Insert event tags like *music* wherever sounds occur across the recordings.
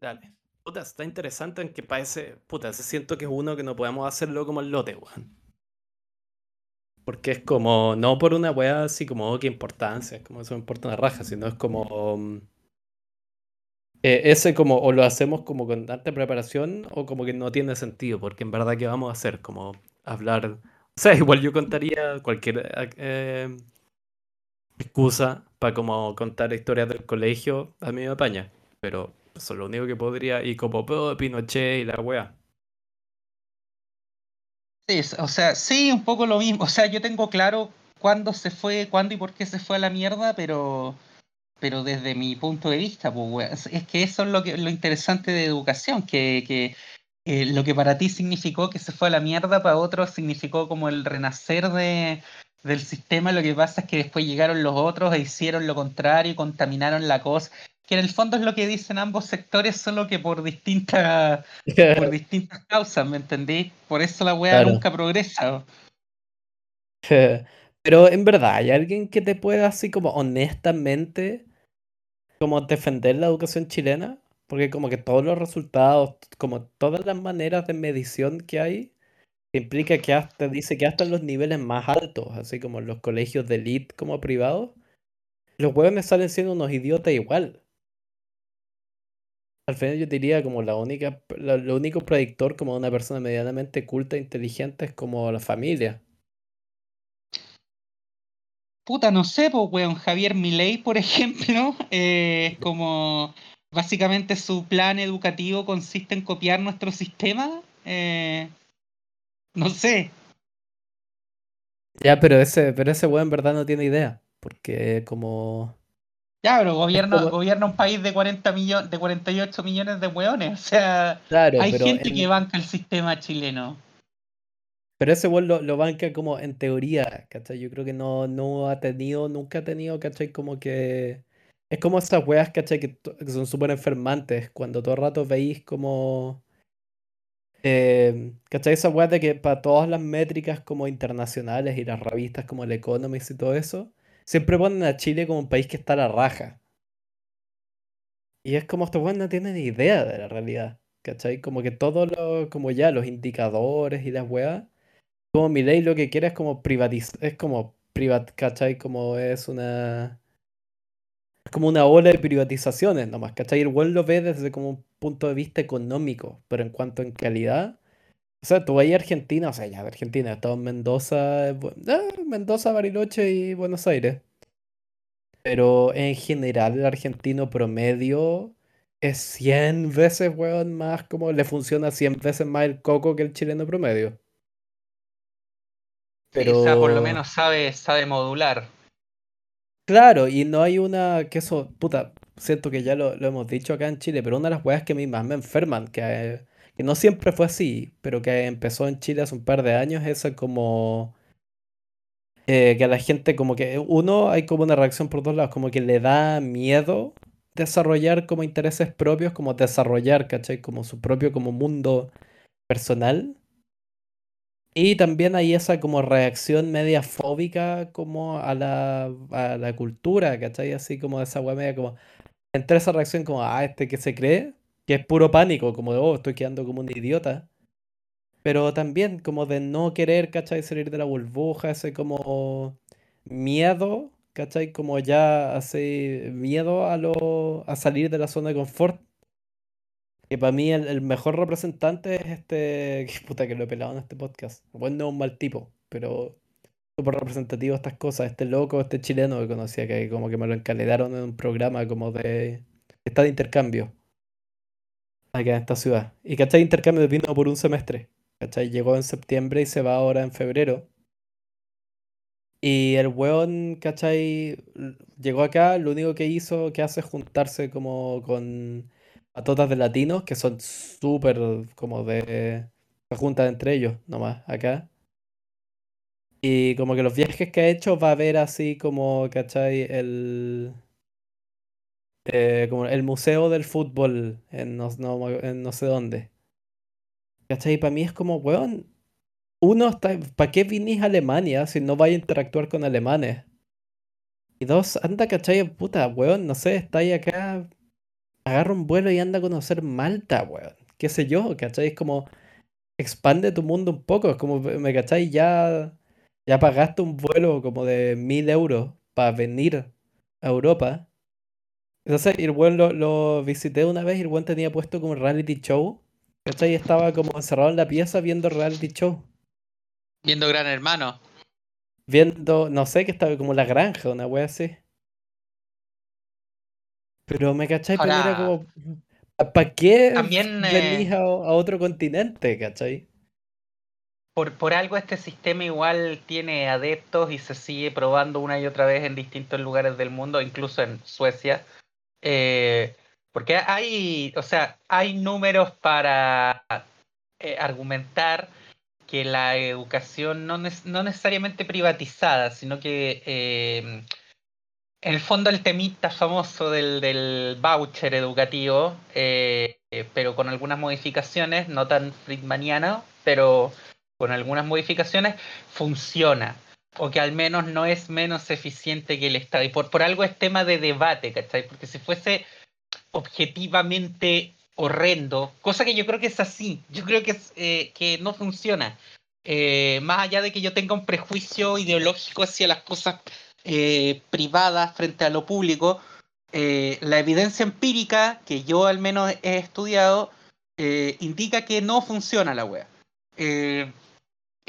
Dale. Puta, está interesante en que parece. Puta, se siento que es uno que no podemos hacerlo como el lote, weón. Porque es como, no por una weá así como, oh, qué importancia, es como eso me importa una raja, sino es como. mm, eh, ese como, o lo hacemos como con tanta preparación, o como que no tiene sentido, porque en verdad, ¿qué vamos a hacer? Como hablar. O sea, *laughs* igual yo contaría cualquier eh, excusa para como contar historias del colegio, a mí me apaña. Pero eso es lo único que podría, y como oh, Pinochet y la weá. Sí, o sea, sí, un poco lo mismo. O sea, yo tengo claro cuándo se fue, cuándo y por qué se fue a la mierda, pero, pero desde mi punto de vista, pues, weón, es que eso es lo que, lo interesante de educación, que, que eh, lo que para ti significó que se fue a la mierda, para otros significó como el renacer de, del sistema. Lo que pasa es que después llegaron los otros e hicieron lo contrario contaminaron la cosa. Que en el fondo es lo que dicen ambos sectores, solo que por distintas *laughs* por distintas causas, ¿me entendí? Por eso la weá Claro. nunca progresa. *laughs* Pero en verdad, ¿hay alguien que te pueda así como honestamente como defender la educación chilena? Porque como que todos los resultados, como todas las maneras de medición que hay, implica que hasta, dice que hasta en los niveles más altos, así como los colegios de elite como privados, los hueones salen siendo unos idiotas igual. Al final yo diría como la única, lo, lo único predictor como de una persona medianamente culta e inteligente es como la familia. Puta, no sé, pues weón, Javier Milei, por *laughs* ejemplo, eh, es como básicamente su plan educativo consiste en copiar nuestro sistema. eh, no sé. Ya, pero ese, pero ese weón en verdad no tiene idea. Porque como. Ya, pero gobierna, como. gobierna un país de 40 millones, de 48 millones de weones. O sea, Claro, hay gente que banca el sistema chileno. pero ese weón lo, lo banca como en teoría, ¿cachai? Yo creo que no, no ha tenido, nunca ha tenido, ¿cachai? Como que. Es como esas weas, ¿cachai? Que, son súper enfermantes. Cuando todo el rato veis como. Eh, ¿cachai? Esa wea de que para todas las métricas como internacionales y las revistas como el Economist y todo eso, siempre ponen a Chile como un país que está a la raja. Y es como estos no tienen ni idea de la realidad. ¿Cachai? Como que todos los, como ya, los indicadores y las weas. Como mi ley lo que quiere es como privatizar, es como privat, ¿cachai? Como es una, es como una ola de privatizaciones nomás, ¿cachai? El weón lo ve desde como un punto de vista económico, pero en cuanto en calidad, o sea, tú ahí a Argentina, o sea, ya de Argentina, estado en Mendoza, eh, ah, Mendoza, Bariloche y Buenos Aires. Pero en general el argentino promedio es 100 veces, weón, más como le funciona 100 veces más el coco que el chileno promedio. Sí, o sea, por lo Pero, menos sabe, sabe modular. claro, y no hay una, que eso, puta, siento que ya lo, lo hemos dicho acá en Chile, pero una de las weas que a mí más me enferman, que, eh, que no siempre fue así, pero que empezó en Chile hace un par de años, esa como... eh, que a la gente como que uno hay como una reacción por dos lados, como que le da miedo desarrollar como intereses propios, como desarrollar, ¿cachai? Como su propio como mundo personal. Y también hay esa como reacción media fóbica como a la, a la cultura, ¿cachai? Así como esa weá media como, entre esa reacción como, ah, este que se cree, que es puro pánico, como de, oh, estoy quedando como un idiota. Pero también como de no querer, ¿cachai? Salir de la burbuja, ese como miedo, ¿cachai? Como ya así, miedo a lo, a salir de la zona de confort. Que para mí el, mejor representante es este, *laughs* que puta que lo he pelado en este podcast. Bueno, no un mal tipo, pero súper representativo estas cosas. Este loco, este chileno que conocía, que como que me lo encaledaron en un programa como de, está de intercambio acá en esta ciudad. Y ¿cachai? Intercambio vino por un semestre. ¿Cachai? Llegó en septiembre y se va ahora en febrero. Y el weón, ¿cachai? Llegó acá, lo único que hizo, que hace es juntarse como con patotas de latinos, que son súper como de... Se juntan entre ellos nomás, acá. Y como que los viajes que ha hecho va a ver así como, ¿cachai? El, eh, como el museo del fútbol en no, no no sé dónde. ¿Cachai? Para mí es como, weón, uno ¿para qué vinís a Alemania si no vais a interactuar con alemanes? Y dos, anda, ¿cachai? Puta, weón, no sé, está ahí acá agarra un vuelo y anda a conocer Malta, weón. Qué sé yo, ¿cachai? Es como, expande tu mundo un poco, es como, ¿me cachai? Ya, ya pagaste un vuelo como de mil euros para venir a Europa. Entonces, el weón lo, lo visité una vez y el weón tenía puesto como reality show. ¿Cachai? Estaba como encerrado en la pieza viendo reality show. Viendo Gran Hermano. Viendo, no sé, que estaba como la granja, una wea así. Pero me cachai, pero era Ahora, como, ¿para qué también venís eh, a, a otro continente, cachai? por, por algo este sistema igual tiene adeptos y se sigue probando una y otra vez en distintos lugares del mundo, incluso en Suecia. Eh, porque hay, o sea, hay números para eh, argumentar que la educación no, nes- no necesariamente privatizada, sino que eh, en el fondo el temita famoso del, del voucher educativo, pero con algunas modificaciones, no tan friedmaniano, pero con algunas modificaciones, funciona. O que al menos no es menos eficiente que el Estado. Y por, por algo es tema de debate, ¿cachai? Porque si fuese objetivamente horrendo, cosa que yo creo que es así, yo creo que, es, eh, que no funciona. Eh, más allá de que yo tenga un prejuicio ideológico hacia las cosas eh, privadas frente a lo público, eh, la evidencia empírica que yo al menos he estudiado eh, indica que no funciona la wea.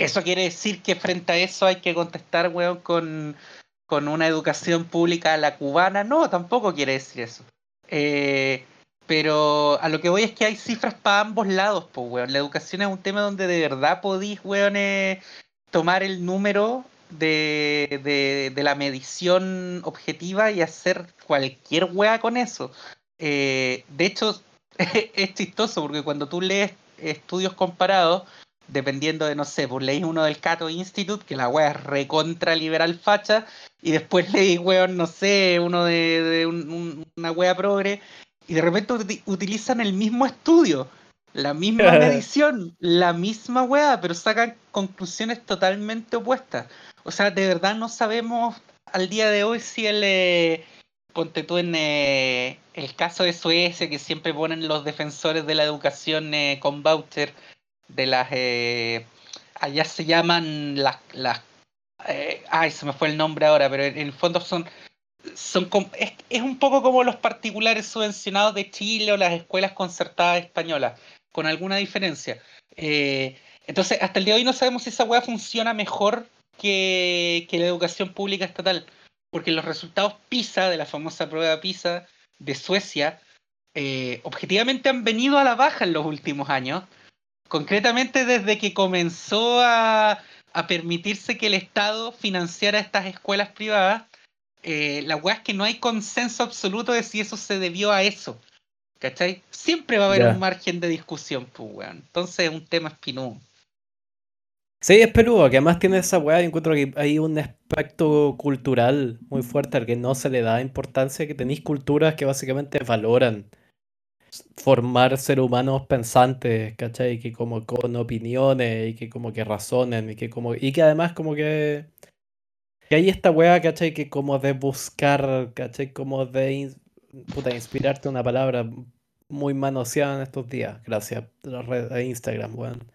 Eso quiere decir que frente a eso hay que contestar, weón, con, con una educación pública a la cubana. No, tampoco quiere decir eso. Eh, pero a lo que voy es que hay cifras para ambos lados, pues, weón. La educación es un tema donde de verdad podís, weón, eh, tomar el número de, de, de la medición objetiva y hacer cualquier wea con eso. Eh, de hecho, *laughs* es chistoso porque cuando tú lees estudios comparados, dependiendo de, no sé, pues leí uno del Cato Institute, que la wea es recontra liberal facha, y después *laughs* leí, weón, no sé, uno de, de un- un- una wea progre, y de repente uti- utilizan el mismo estudio, la misma *laughs* medición, la misma wea, pero sacan conclusiones totalmente opuestas. O sea, de verdad no sabemos al día de hoy si el... eh, Ponte tú en eh, el caso de Suecia, que siempre ponen los defensores de la educación eh, con voucher, de las eh, allá se llaman las las eh, ay se me fue el nombre ahora pero en, el fondo son son es, es un poco como los particulares subvencionados de Chile o las escuelas concertadas españolas con alguna diferencia. Eh, entonces hasta el día de hoy no sabemos si esa hueá funciona mejor que, que la educación pública estatal porque los resultados PISA de la famosa prueba PISA de Suecia eh, objetivamente han venido a la baja en los últimos años concretamente desde que comenzó a, a permitirse que el Estado financiara estas escuelas privadas, eh, la weá es que no hay consenso absoluto de si eso se debió a eso. ¿Cachai? Siempre va a haber Ya. un margen de discusión, pues, weón. Entonces es un tema espinudo. Sí, es peludo, que además tiene esa weá, y encuentro que hay un aspecto cultural muy fuerte al que no se le da importancia, que tenéis culturas que básicamente valoran formar seres humanos pensantes, ¿cachai? Que como con opiniones y que como que razonen y que como y que además como que que hay esta weá, ¿cachai? Que como de buscar, ¿cachai? Como de in- puta, inspirarte una palabra muy manoseada en estos días, gracias a, Instagram, weón.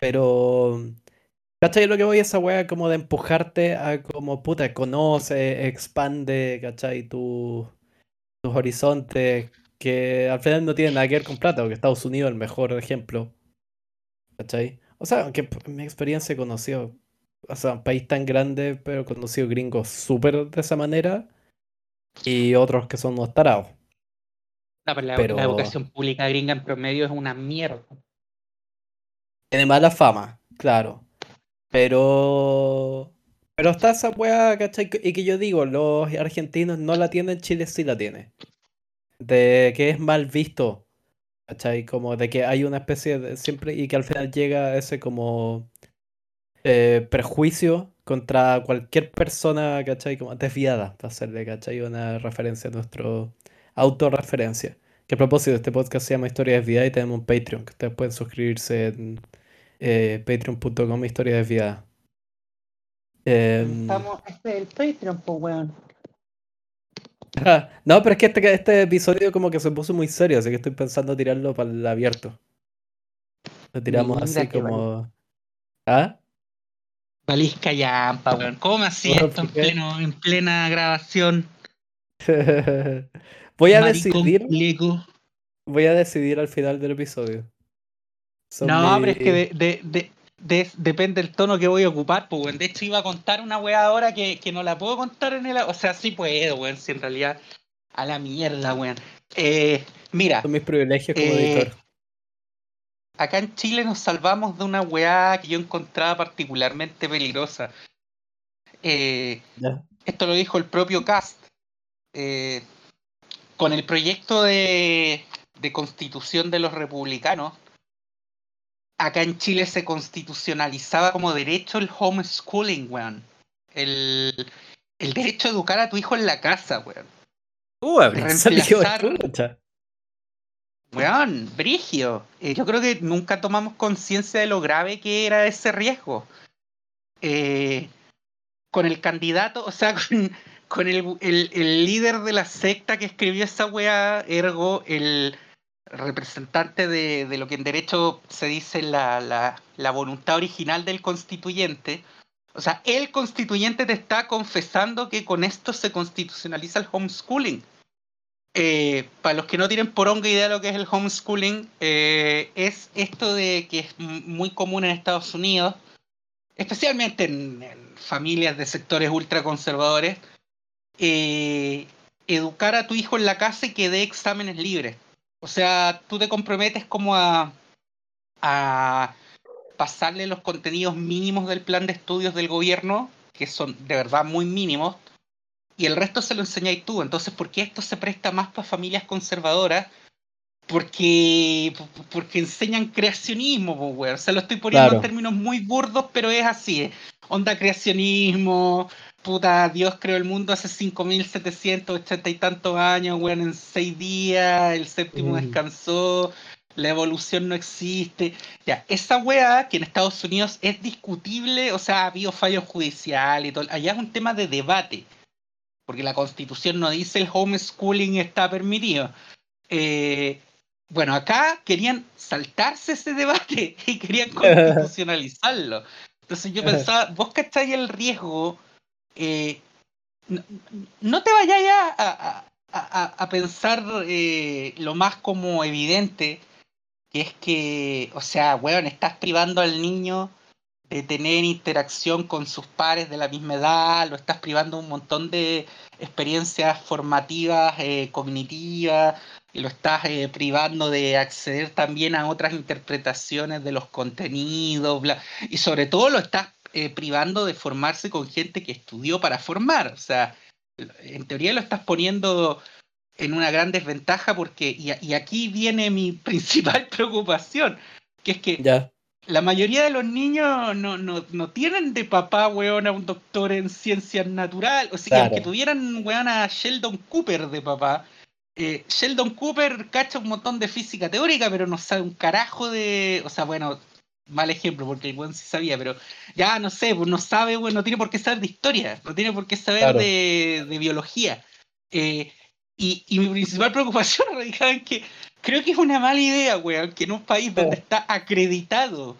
Pero ¿Cachai? Lo que voy a esa weá como de empujarte a como puta, conoce, expande, ¿cachai? Tu- tus horizontes, que al final no tienen nada que ver con plata, porque Estados Unidos es el mejor ejemplo, ¿cachai? O sea, aunque en mi experiencia he conocido, o sea, un país tan grande, pero he conocido gringos súper de esa manera y otros que son unos tarados. No, pero la, Pero- la educación pública gringa en promedio es una mierda. Tiene mala fama, claro. Pero. Pero está esa weá, ¿cachai? Y que yo digo, los argentinos no la tienen, Chile sí la tiene. De que es mal visto, ¿cachai? Como de que hay una especie de. Siempre. Y que al final llega ese como. eh, prejuicio contra cualquier persona, ¿cachai? Como desviada, para hacerle, ¿cachai? Una referencia a nuestro. Autorreferencia. Que a propósito, este podcast se llama Historia Desviada y tenemos un Patreon, que ustedes pueden suscribirse en eh, patreon.com Historia Desviada. Em, Estamos, este es el Patreon, pues, weón. *laughs* no, pero es que este, este episodio como que se puso muy serio, así que estoy pensando tirarlo para el abierto. Lo tiramos así como. ¿Ah? Valisca yampa, weón. ¿Cómo así esto en, pleno, en plena grabación? *laughs* voy a decidir. Voy a decidir al final del episodio. no, pero es que de, depende del tono que voy a ocupar, pues, weón. De hecho, iba a contar una weá ahora que, que no la puedo contar en el. O sea, sí puedo, weón. Si en realidad. A la mierda, weón. Eh, mira. Son mis privilegios como eh, editor. Acá en Chile nos salvamos de una weá que yo encontraba particularmente peligrosa. Eh, esto lo dijo el propio Cast. con el proyecto de, de constitución de los republicanos, acá en Chile se constitucionalizaba como derecho el homeschooling, weón. El, el derecho a educar a tu hijo en la casa, weón. Uh, reemplazar... Weón, brigio. Eh, yo creo que nunca tomamos conciencia de lo grave que era ese riesgo. Eh, con el candidato, o sea, *laughs* con, con el, el, el, líder de la secta que escribió esa weá, ergo el representante de, lo que en derecho se dice la, voluntad original del constituyente. O sea, el constituyente te está confesando que con esto se constitucionaliza el homeschooling. Eh, para los que no tienen poronga idea de lo que es el homeschooling, eh, es esto de que es muy común en Estados Unidos, especialmente en, en familias de sectores ultraconservadores, eh, educar a tu hijo en la casa y que dé exámenes libres. O sea, tú te comprometes como a, a pasarle los contenidos mínimos del plan de estudios del gobierno, que son de verdad muy mínimos, y el resto se lo enseñáis tú. Entonces, ¿por qué esto se presta más para familias conservadoras? Porque, porque enseñan creacionismo, pues, O sea, lo estoy poniendo en términos muy burdos, pero es así. Onda creacionismo, puta, Dios creó el mundo hace 5780 y tantos años, weón, en seis días, el séptimo mm. descansó, la evolución no existe. Ya, esa weá que en Estados Unidos es discutible, o sea, ha habido fallos judiciales y todo, allá es un tema de debate, porque la constitución no dice el homeschooling está permitido. Eh, bueno, acá querían saltarse ese debate *laughs* y querían *laughs* constitucionalizarlo. Entonces yo pensaba, *laughs* vos cacháis el riesgo eh, no, te vayas a, pensar eh, lo más como evidente, que es que, o sea, weón, estás privando al niño de tener interacción con sus pares de la misma edad, lo estás privando un montón de experiencias formativas, eh, cognitivas, y lo estás privando de acceder también a otras interpretaciones de los contenidos, y sobre todo lo estás eh, privando de formarse con gente que estudió para formar. O sea, en teoría lo estás poniendo en una gran desventaja porque, y, aquí viene mi *laughs* principal preocupación, que es que la mayoría de los niños no, no, no tienen de papá, weón, a un doctor en ciencias naturales. O sea, que tuvieran, weón, a Sheldon Cooper de papá, eh, Sheldon Cooper cacha un montón de física teórica, pero no sabe un carajo de. O sea, bueno, mal ejemplo, porque el buen sí sabía, pero ya no sé, pues no sabe, bueno, no tiene por qué saber de historia, no tiene por qué saber de, biología. Eh, y, mi principal *laughs* preocupación radicaba en que creo que es una mala idea, weón, que en un país donde está acreditado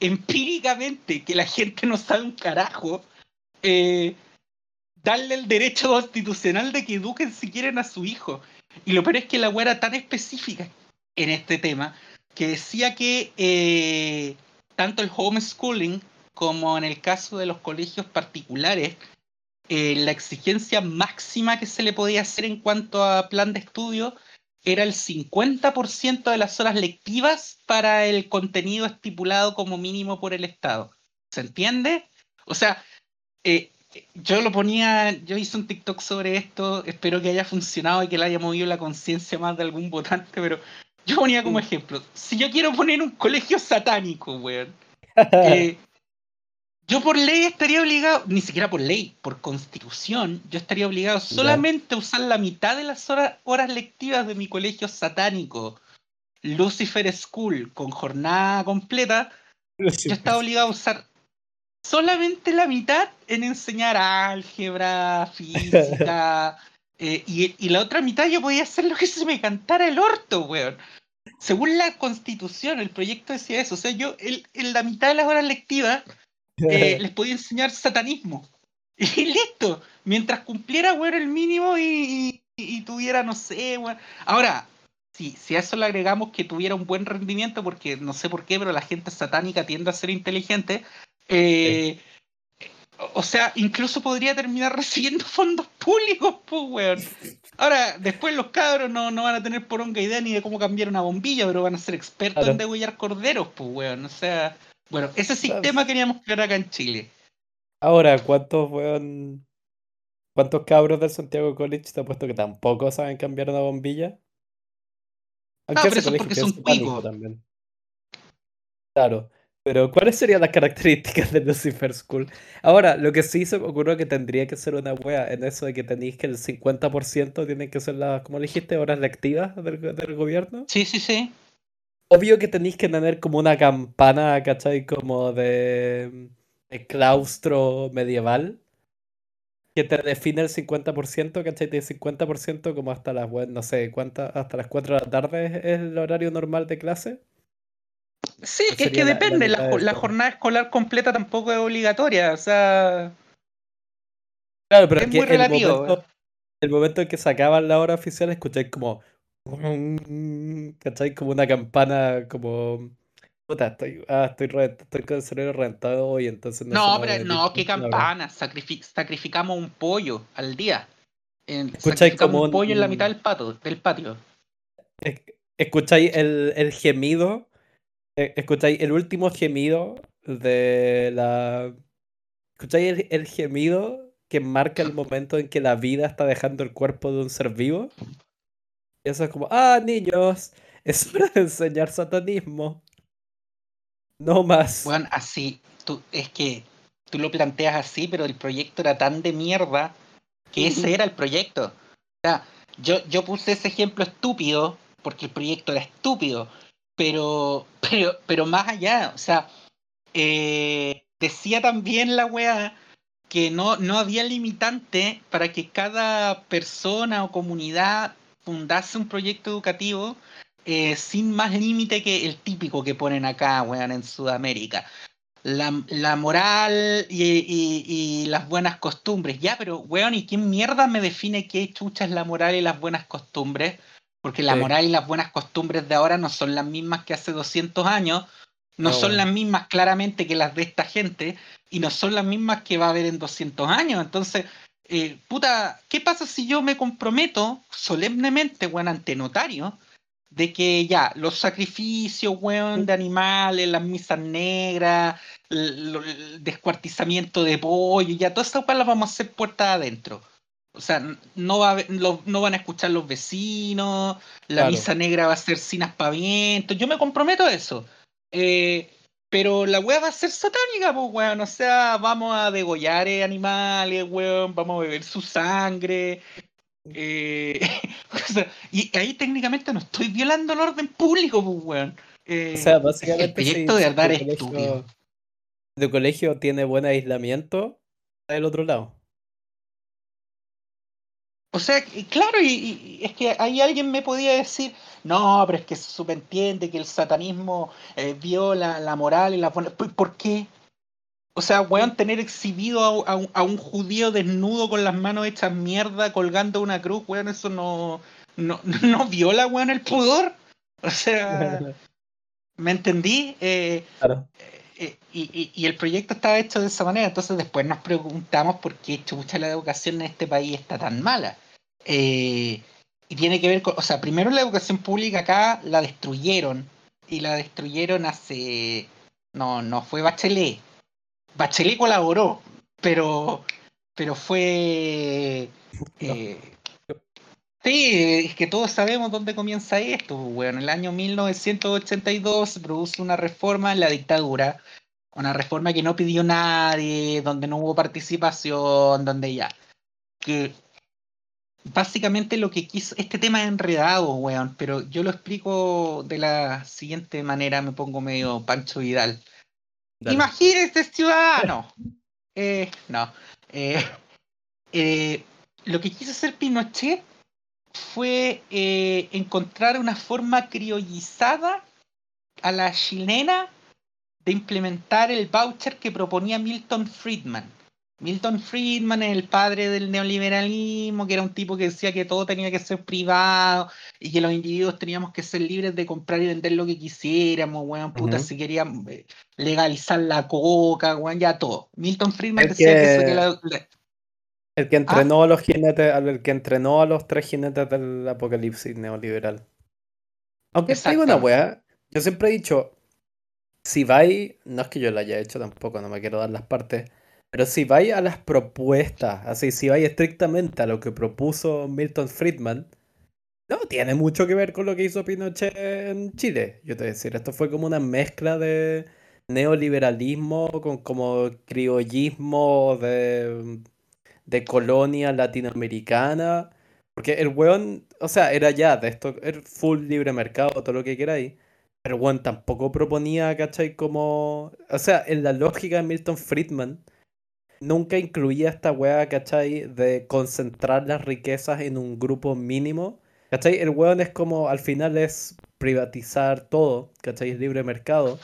empíricamente que la gente no sabe un carajo, eh, darle el derecho constitucional de que eduquen si quieren a su hijo. Y lo peor es que la weá era tan específica en este tema que decía que eh, tanto el homeschooling como en el caso de los colegios particulares, eh, la exigencia máxima que se le podía hacer en cuanto a plan de estudio era el 50% de las horas lectivas para el contenido estipulado como mínimo por el Estado. ¿Se entiende? O sea, eh, yo lo ponía, yo hice un TikTok sobre esto, espero que haya funcionado y que le haya movido la conciencia más de algún votante, pero yo ponía como ejemplo, si yo quiero poner un colegio satánico, weón, *laughs* eh, yo por ley estaría obligado, ni siquiera por ley, por constitución, yo estaría obligado solamente a usar la mitad de las horas, horas lectivas de mi colegio satánico, Lucifer School, con jornada completa. Yo estaba obligado a usar solamente la mitad en enseñar álgebra, *laughs* física, Eh, y, y, la otra mitad yo podía hacer lo que *laughs* se me cantara el orto, weón. Según la constitución, el proyecto decía eso. O sea, yo en la mitad de las horas lectivas eh, les podía enseñar satanismo. *laughs* Y listo. Mientras cumpliera, weón, el mínimo y, y, tuviera, no sé, weón. Ahora, si, si a eso le agregamos que tuviera un buen rendimiento, porque no sé por qué, pero la gente satánica tiende a ser inteligente, eh, o sea, incluso podría terminar *laughs* recibiendo fondos públicos, pues, weón. Ahora, después los cabros no, no van a tener poronga idea ni de cómo cambiar una bombilla, pero van a ser expertos en degollar corderos, pues, weón. O sea, bueno, ese sistema queríamos crear acá en Chile. Ahora, ¿cuántos, weón, cuántos cabros del Santiago College te ha puesto que tampoco saben cambiar una bombilla? Aunque no, pero eso porque son. También. Claro. Pero, ¿cuáles serían las características de Lucifer School? Ahora, lo que sí se me ocurrió que tendría que ser una wea en eso de que tenéis que el 50% tienen que ser las, como dijiste, horas lectivas del, del gobierno. Sí, sí, sí. Obvio que tenéis que tener como una campana, ¿cachai? Como de, de claustro medieval que te define el 50%, ¿cachai? De 50% como hasta las, no sé, ¿cuántas? hasta las 4 de la tarde es el horario normal de clase. Sí, es que depende, la, jornada escolar completa tampoco es obligatoria, o sea... Claro, pero es, muy relativo. El momento, en que sacaban la hora oficial escucháis como... *laughs* ¿Cachai? Como una campana, como... Puta, estoy, ah, estoy, estoy con el cerebro reventado hoy, entonces no No, pero no, qué campana, sacrificamos un pollo al día. Escucháis como un pollo en la mitad del, pato, del patio. Escucháis el, el gemido eh, escucháis el último gemido de la. ¿Escucháis el, gemido que marca el momento en que la vida está dejando el cuerpo de un ser vivo? Y eso es como, ah, niños, *laughs* es hora de enseñar satanismo. No más. Bueno, así, tú, es que tú lo planteas así, pero el proyecto era tan de mierda que ese era el proyecto. O sea, yo, yo puse ese ejemplo estúpido porque el proyecto era estúpido pero, pero, pero más allá, o sea, eh, decía también la weá que no, no había limitante para que cada persona o comunidad fundase un proyecto educativo eh, sin más límite que el típico que ponen acá, weón, en Sudamérica. La, la moral y, y, y, las buenas costumbres. Ya, pero, weón, ¿y quién mierda me define qué chucha es la moral y las buenas costumbres? Porque la moral y las buenas costumbres de ahora no son las mismas que hace 200 años, no, son las mismas claramente que las de esta gente, y no son las mismas que va a haber en 200 años. Entonces, eh, puta, ¿qué pasa si yo me comprometo solemnemente, weón, ante notario, de que ya, los sacrificios, weón, de animales, las misas negras, el, descuartizamiento de pollo, ya, todas esas cosas las vamos a hacer puertas adentro? O sea, no, va no van a escuchar los vecinos, la misa negra va a ser sin aspaviento. Yo me comprometo a eso. Eh, pero la weá va a ser satánica, pues weón. O sea, vamos a degollar animales, weón. Vamos a beber su sangre. Eh, *laughs* y ahí técnicamente no estoy violando el orden público, pues weón. Eh, o sea, básicamente. El proyecto de andar es estúpido. De colegio tiene buen aislamiento, del otro lado. O sea, claro, y, es que ahí alguien me podía decir, no, pero es que se subentiende que el satanismo eh, viola la moral y la ¿Por qué? O sea, weón, tener exhibido a, un, judío desnudo con las manos hechas mierda colgando una cruz, weón, eso no, no, *laughs* no viola, weón, el pudor. O sea, *laughs* ¿me entendí? Eh, claro. Eh, y, y, el proyecto estaba hecho de esa manera, entonces después nos preguntamos por qué chucha la educación en este país está tan mala. Eh, y tiene que ver con, o sea, primero la educación pública acá la destruyeron, y la destruyeron hace, no, no fue Bachelet. Bachelet colaboró, pero, pero fue... Eh, sí, es que todos sabemos dónde comienza esto. Bueno, en el año 1982 se produce una reforma en la dictadura una reforma que no pidió nadie, donde no hubo participación, donde ya. Que básicamente lo que quiso. Este tema es enredado, weón, pero yo lo explico de la siguiente manera, me pongo medio Pancho Vidal. Imagínese, ciudadano. eh, no. Eh, eh, lo que quiso hacer Pinochet fue eh, encontrar una forma criollizada a la chilena de implementar el voucher que proponía Milton Friedman. Milton Friedman es el padre del neoliberalismo, que era un tipo que decía que todo tenía que ser privado y que los individuos teníamos que ser libres de comprar y vender lo que quisiéramos, weón, puta, Ujú. si querían eh, legalizar la coca, weón, ya todo. Milton Friedman El decía que, eso, que que, la- la- el que ¿Ah? entrenó a los jinetes, al que entrenó a los tres jinetes del apocalipsis neoliberal. Aunque te digo una weá, yo siempre he dicho, si vais, no es que yo lo haya hecho tampoco, no me quiero dar las partes, pero si vais a las propuestas, así, si vais estrictamente a lo que propuso Milton Friedman, no tiene mucho que ver con lo que hizo Pinochet en Chile. Yo te voy a decir, esto fue como una mezcla de neoliberalismo con como criollismo de, de colonia latinoamericana. Porque el weón, o sea, era ya de esto, era full libre mercado, todo lo que queráis. Pero el weón tampoco proponía, ¿cachai? Como. O sea, en la lógica de Milton Friedman, nunca incluía esta weá, ¿cachai? De concentrar las riquezas en un grupo mínimo. ¿Cachai? El weón es como, al final es privatizar todo, ¿cachai? Es libre mercado.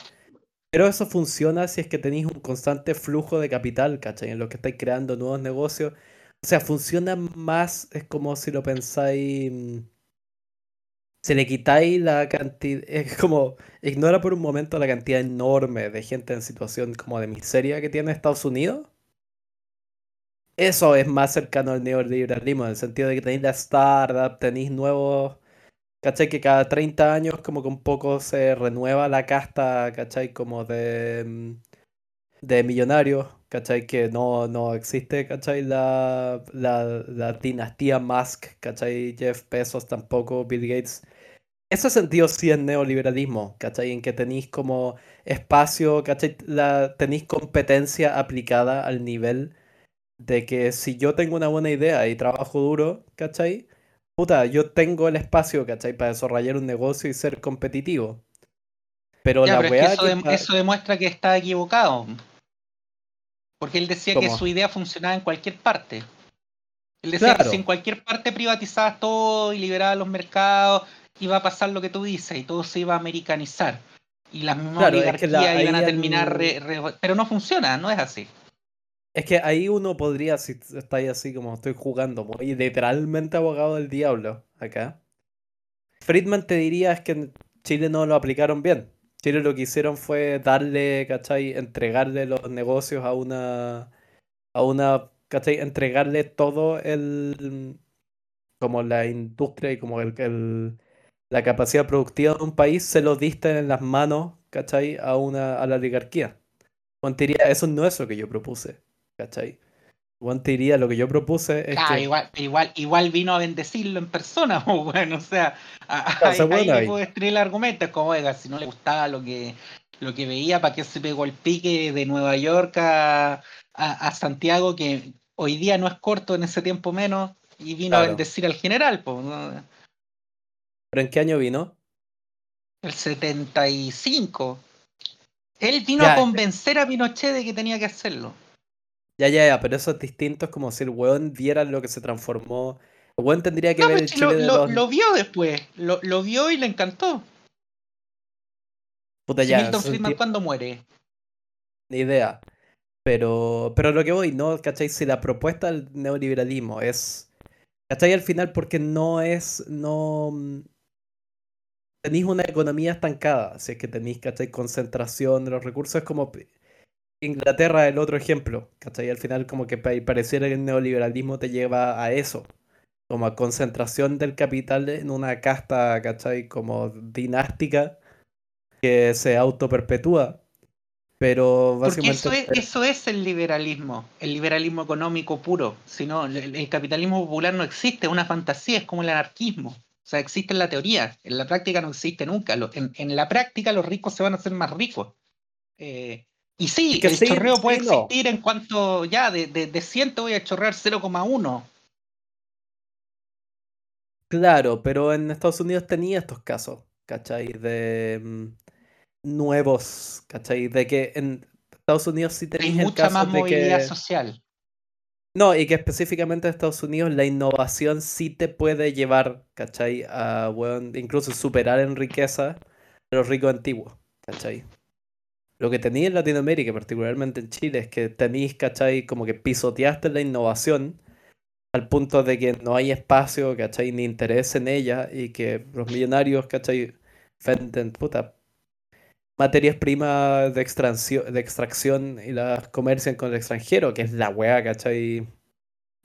Pero eso funciona si es que tenéis un constante flujo de capital, ¿cachai? En lo que estáis creando nuevos negocios. O sea, funciona más, es como si lo pensáis, mm, si le quitáis la cantidad, es como, ignora por un momento la cantidad enorme de gente en situación como de miseria que tiene Estados Unidos. Eso es más cercano al neoliberalismo, en el sentido de que tenéis la startup, tenéis nuevos, ¿cachai? Que cada 30 años como que un poco se renueva la casta, ¿cachai? Como de, mm, de millonarios, ¿cachai? Que no, no existe, ¿cachai? La, la, la dinastía Musk, ¿cachai? Jeff Bezos tampoco, Bill Gates. Ese sentido sí es neoliberalismo, ¿cachai? En que tenéis como espacio, ¿cachai? Tenéis competencia aplicada al nivel de que si yo tengo una buena idea y trabajo duro, ¿cachai? Puta, yo tengo el espacio, ¿cachai? Para desarrollar un negocio y ser competitivo. Pero Ya, la pero es que eso, que demuestra que está equivocado. Porque él decía que su idea funcionaba en cualquier parte. Él decía que si en cualquier parte privatizabas todo y liberabas los mercados, iba a pasar lo que tú dices y todo se iba a americanizar. Y las mismas claro, es que la, oligarquías iban a terminar... re- pero no funciona, no es así. Es que ahí uno podría, si estáis así como estoy jugando, muy literalmente abogado del diablo acá. Friedman te diría es que Chile no lo aplicaron bien. Chile lo que hicieron fue darle, ¿cachai? Entregarle los negocios a una, a una, ¿cachai? Entregarle todo el, como la industria y como el, la capacidad productiva de un país, se lo diste en las manos, ¿cachai? A una, a la oligarquía. Eso no es lo que yo propuse, ¿cachai? Juan te diría, lo que yo propuse es que, igual, igual, igual vino a bendecirlo en persona, *laughs* o bueno, o sea, ahí, ahí ahí. puedo destruir el argumento, es como, oiga, si no le gustaba lo que, lo que veía, ¿para qué se pegó el pique de Nueva York a, a- a Santiago, que hoy día no es corto, en ese tiempo menos, y vino a bendecir al general, pues, ¿no? ¿Pero en qué año vino? el 75. Él vino Ya, a convencer a Pinochet de que tenía que hacerlo. Ya, ya, ya, pero eso es distinto, es como si el weón viera lo que se transformó. El weón tendría que No, ver el si lo, Chile de lo- los... lo vio después, lo, lo vio y le encantó. Puta, ya, Milton Friedman, ¿cuándo muere? ni idea. Pero, pero lo que voy, ¿no? ¿Cachai? Si la propuesta del neoliberalismo es... ¿Cachai? Al final porque no es... No... mm, Tenéis una economía estancada, si es que tenéis, ¿cachai? Concentración de los recursos, es como... Inglaterra el otro ejemplo, ¿cachai? Al final como que pa- pareciera que el neoliberalismo te lleva a eso, como a concentración del capital en una casta, ¿cachai? Como dinástica que se autoperpetúa, pero Porque eso básicamente... es, eso es el liberalismo, el liberalismo económico puro. Si no, el, el capitalismo popular no existe, es una fantasía, es como el anarquismo. O sea, existe en la teoría, en la práctica no existe nunca. En la práctica los ricos se van a hacer más ricos. Eh, y sí, que el sí, chorreo sí, puede no. existir en cuanto ya de, de, de 100 te voy a chorrear 0,1. Claro, pero en Estados Unidos tenía estos casos, ¿cachai? De mm, nuevos, ¿cachai? De que en Estados Unidos sí tenéis el caso más de movilidad que... social. No, y que específicamente en Estados Unidos la innovación sí te puede llevar, ¿cachai? A, weón, incluso superar en riqueza a los ricos antiguos, ¿cachai? Lo que tenéis en Latinoamérica, particularmente en Chile, es que tenéis, ¿cachai? Como que pisoteaste la innovación al punto de que no hay espacio, ¿cachai? Ni interés en ella y que los millonarios, ¿cachai? Venden, puta, materias primas de de extracción y las comercian con el extranjero, que es la weá, ¿cachai?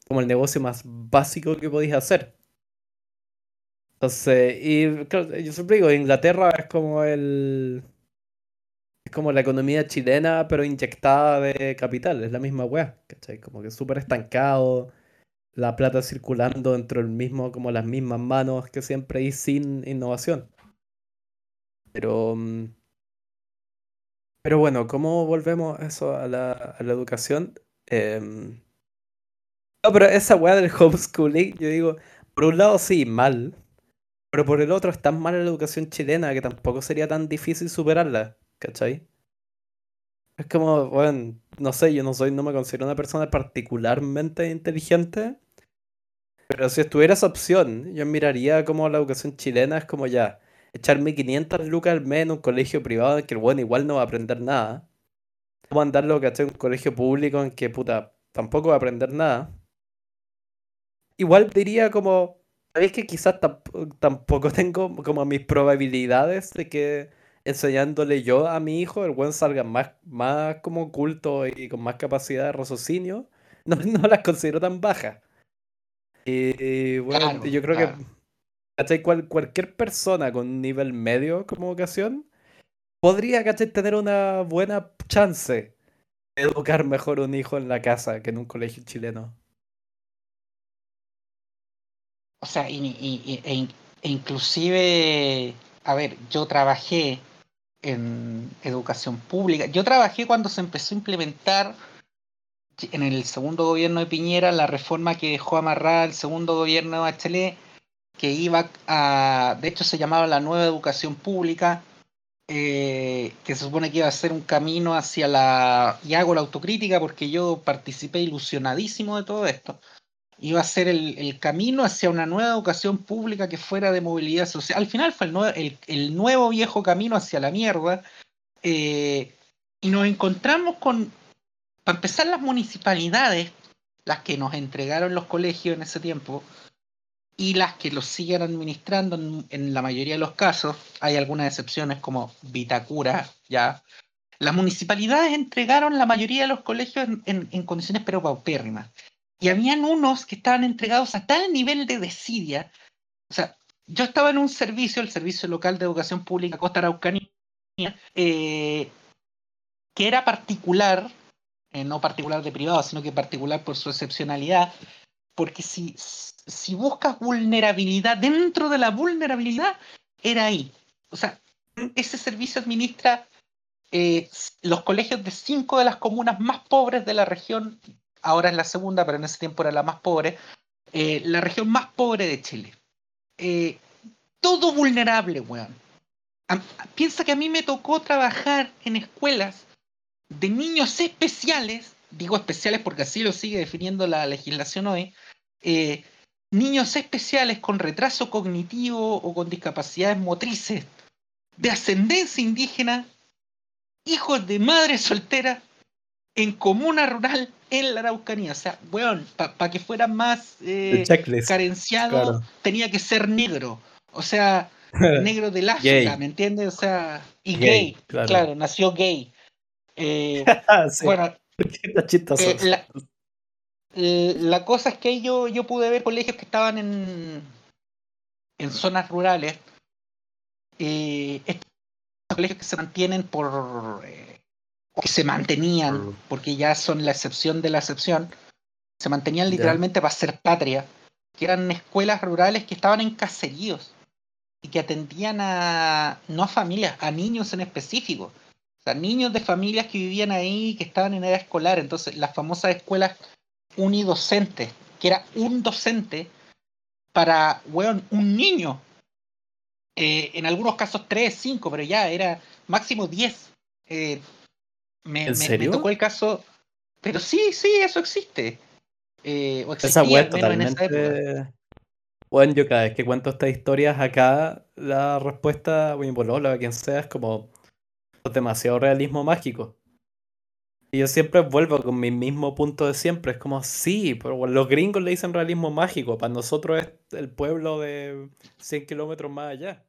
Como el negocio más básico que podéis hacer. Entonces, y yo siempre digo, Inglaterra es como el... Es como la economía chilena, pero inyectada de capital, es la misma weá, ¿cachai? Como que súper estancado, la plata circulando dentro del mismo, como las mismas manos que siempre hay sin innovación. Pero... mm, Pero bueno, ¿cómo volvemos eso a la, a la educación? Em, No, pero esa weá del homeschooling, yo digo, por un lado sí, mal, pero por el otro es tan mala la educación chilena que tampoco sería tan difícil superarla, ¿cachai? Es como, bueno, no sé, yo no soy, no me considero una persona particularmente inteligente, pero si estuviera esa opción, yo miraría como la educación chilena es como ya, echarme 500 lucas al mes en un colegio privado en que el bueno igual no va a aprender nada. A mandarlo, ¿cachai? En un colegio público en que, puta, tampoco va a aprender nada. Igual diría como, ¿sabéis que quizás tamp- tampoco *laughs* tengo como mis probabilidades de que enseñándole yo a mi hijo el buen salga más, más como culto y con más capacidad de raciocinio? *laughs* No, no las considero tan bajas. Y, bueno, Claro, yo creo que. Cual- cualquier persona con un nivel medio como vocación podría, ¿cachai? tener una buena chance de educar mejor un hijo en la casa que en un colegio chileno. O sea, y, e, e inclusive, a ver, yo trabajé en educación pública. Yo trabajé cuando se empezó a implementar en el segundo gobierno de Piñera la reforma que dejó amarrada el segundo gobierno de Bachelet, que iba a, de hecho se llamaba la nueva educación pública, eh, que se supone que iba a ser un camino hacia la, y hago la autocrítica porque yo participé ilusionadísimo de todo esto, iba a ser el, camino hacia una nueva educación pública que fuera de movilidad social. Al final fue el nuevo viejo camino hacia la mierda. eh, y nos encontramos con, para empezar, las municipalidades, las que nos entregaron los colegios en ese tiempo, y las que los siguen administrando en, en la mayoría de los casos, hay algunas excepciones como Vitacura, ya. Las municipalidades entregaron la mayoría de los colegios en, en- en condiciones pero paupérrimas. Y habían unos que estaban entregados a tal nivel de desidia. O sea, yo estaba en un servicio, el Servicio Local de Educación Pública Costa Araucanía, eh, que era particular, eh, no particular de privado, sino que particular por su excepcionalidad, porque si, si buscas vulnerabilidad dentro de la vulnerabilidad, era ahí. O sea, ese servicio administra eh, los colegios de cinco de las comunas más pobres de la región, ahora es la segunda, pero en ese tiempo era la más pobre, eh, la región más pobre de Chile. Eh, todo vulnerable, weón. Piensa que a mí me tocó trabajar en escuelas de niños especiales, digo especiales porque así lo sigue definiendo la legislación hoy, eh, niños especiales con retraso cognitivo o con discapacidades motrices de ascendencia indígena, hijos de madre soltera en comuna rural en la Araucanía. O sea, weón, para que fuera más eh, carenciado, claro. tenía que ser negro. O sea, *laughs* negro del África, Gay. ¿me entiendes? O sea, y Gay, gay, claro. claro. nació gay. *laughs* Eh, Sí, bueno, eh, la, la cosa es que yo, yo pude ver colegios que estaban en, en zonas rurales. Eh, estos colegios que se mantienen por. O que se mantenían, Por- porque ya son la excepción de la excepción, se mantenían literalmente para ser patria, que eran escuelas rurales que estaban en caseríos y que atendían a. no a familias, a niños en específico. O sea, niños de familias que vivían ahí, que estaban en edad escolar. Entonces, las famosas escuelas unidocentes, que era un docente para, weón, un niño. Eh, en algunos casos tres, cinco, pero ya era máximo diez. Eh, me, ¿En me- me serio? tocó el caso, pero sí, sí, eso existe. eh, o Esa existía es menos en esa época. totalmente. Bueno, yo cada vez que cuento estas historias acá, la respuesta, mi polola, quien sea, es como demasiado realismo mágico. Y yo siempre vuelvo con mi mismo punto de siempre. Es como, sí, pero bueno, los gringos le dicen realismo mágico. Para nosotros es el pueblo de 100 kilómetros más allá.